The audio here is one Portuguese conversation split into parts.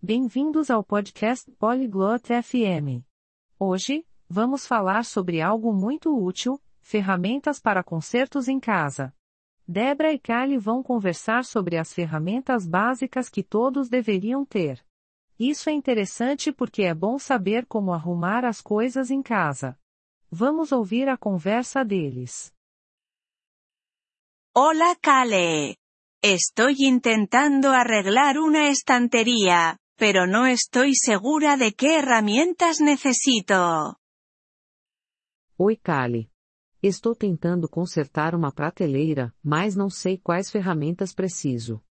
Bem-vindos ao podcast Polyglot FM. Hoje, vamos falar sobre algo muito útil: ferramentas para concertos em casa. Debra e Kali vão conversar sobre as ferramentas básicas que todos deveriam ter. Isso é interessante porque é bom saber como arrumar as coisas em casa. Vamos ouvir a conversa deles. Hola Kale. Estoy intentando arreglar una estantería, pero no estoy segura de qué herramientas necesito. Oi, Kali. Estou tentando consertar uma prateleira, mas não sei quais ferramentas preciso.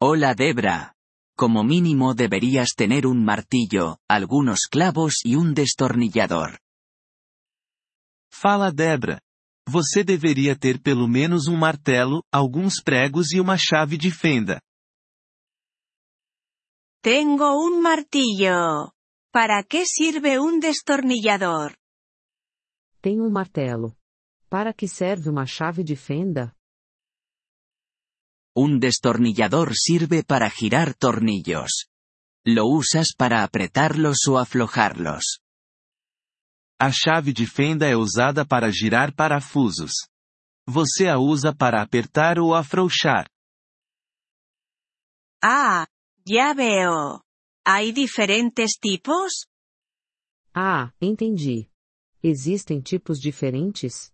Hola Debra. Como mínimo deberías tener un martillo, algunos clavos y un destornillador. Fala Debra. Você deveria ter pelo menos um martelo, alguns pregos e uma chave de fenda. Tengo un martillo. ¿Para qué sirve un destornillador? Tenho um martelo. Para que serve uma chave de fenda? Un destornillador sirve para girar tornillos. Lo usas para apretarlos o aflojarlos. A chave de fenda é usada para girar parafusos. Você a usa para apertar ou afrouxar. Ah, ya veo. ¿Hay diferentes tipos? Ah, entendi. Existem tipos diferentes?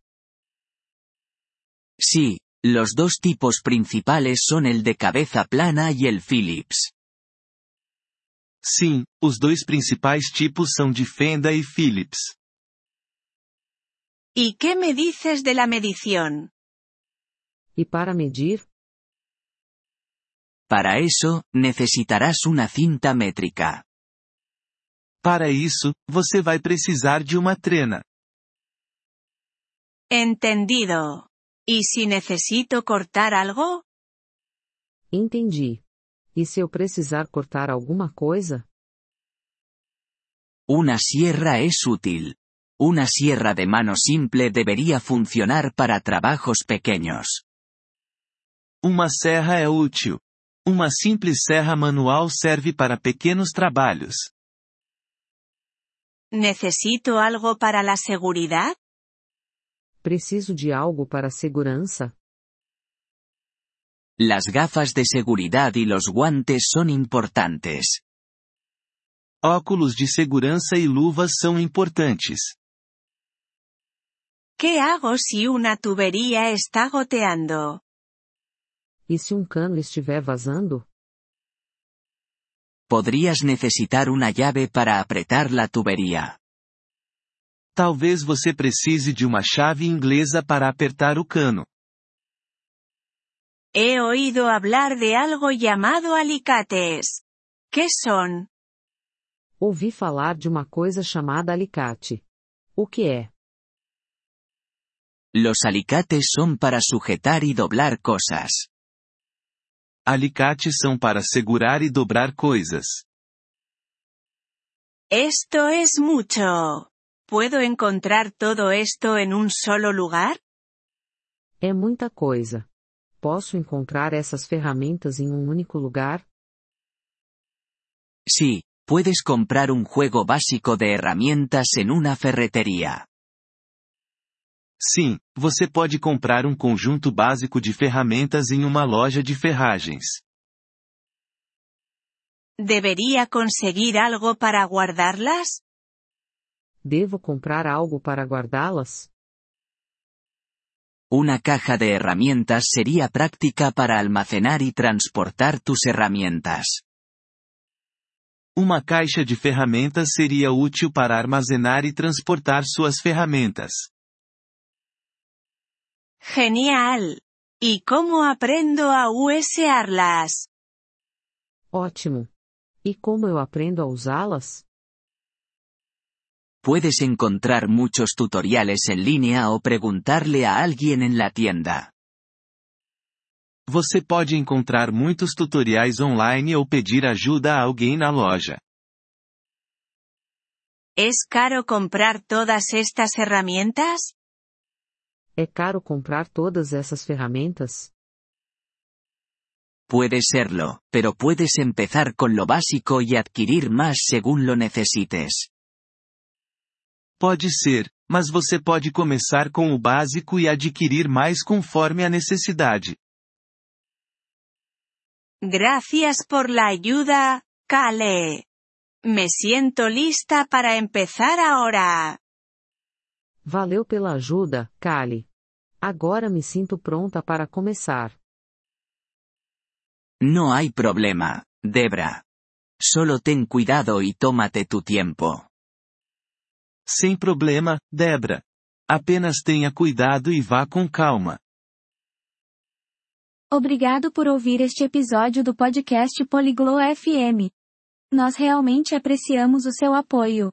Sí, los dos tipos principales son el de cabeza plana y el Phillips. Sim, os dois principais tipos são de fenda e Phillips. ¿Y qué me dices de la medición? E para medir? Para eso, necesitarás una cinta métrica. Para isso, você vai precisar de uma trena. Entendido. ¿Y si necesito cortar algo? Entendi. E se eu precisar cortar alguma coisa? Una sierra es útil. Una sierra de mano simple debería funcionar para trabajos pequeños. Uma serra é útil. Uma simples serra manual serve para pequenos trabalhos. ¿Necesito algo para la seguridad? Preciso de algo para a segurança? Las gafas de seguridad y los guantes son importantes. Óculos de segurança e luvas são importantes. ¿Qué hago si una tubería está goteando? E se um cano estiver vazando? Podrías necesitar una llave para apretar la tubería. Talvez você precise de uma chave inglesa para apertar o cano. He oído hablar de algo llamado alicates. ¿Qué son? Ouvi falar de uma coisa chamada alicate. O que é? Los alicates son para sujetar y doblar cosas. Alicates são para segurar e dobrar coisas. Esto es mucho. ¿Puedo encontrar todo esto en un solo lugar? É muita coisa. Posso encontrar essas ferramentas em um único lugar? Sí, puedes comprar un juego básico de herramientas en una ferretería. Sim, você pode comprar um conjunto básico de ferramentas em uma loja de ferragens. ¿Debería conseguir algo para guardarlas? Devo comprar algo para guardá-las? Una caja de herramientas sería práctica para almacenar y transportar tus herramientas. Uma caixa de ferramentas seria útil para armazenar e transportar suas ferramentas. Genial. ¿Y cómo aprendo a usarlas? Ótimo. E como eu aprendo a usá-las? Puedes encontrar muchos tutoriales en línea o preguntarle a alguien en la tienda. Você pode encontrar muitos tutoriais online ou pedir ajuda a alguém na loja. ¿Es caro comprar todas estas herramientas? É caro comprar todas essas ferramentas? Puede serlo, pero puedes empezar con lo básico y adquirir más según lo necesites. Pode ser, mas você pode começar com o básico e adquirir mais conforme a necessidade. Gracias por la ayuda, Kale. Me siento lista para empezar ahora. Valeu pela ajuda, Kali. Agora me sinto pronta para começar. No hay problema, Debra. Solo ten cuidado y tómate tu tiempo. Sem problema, Debra. Apenas tenha cuidado e vá com calma. Obrigado por ouvir este episódio do podcast Poliglo FM. Nós realmente apreciamos o seu apoio.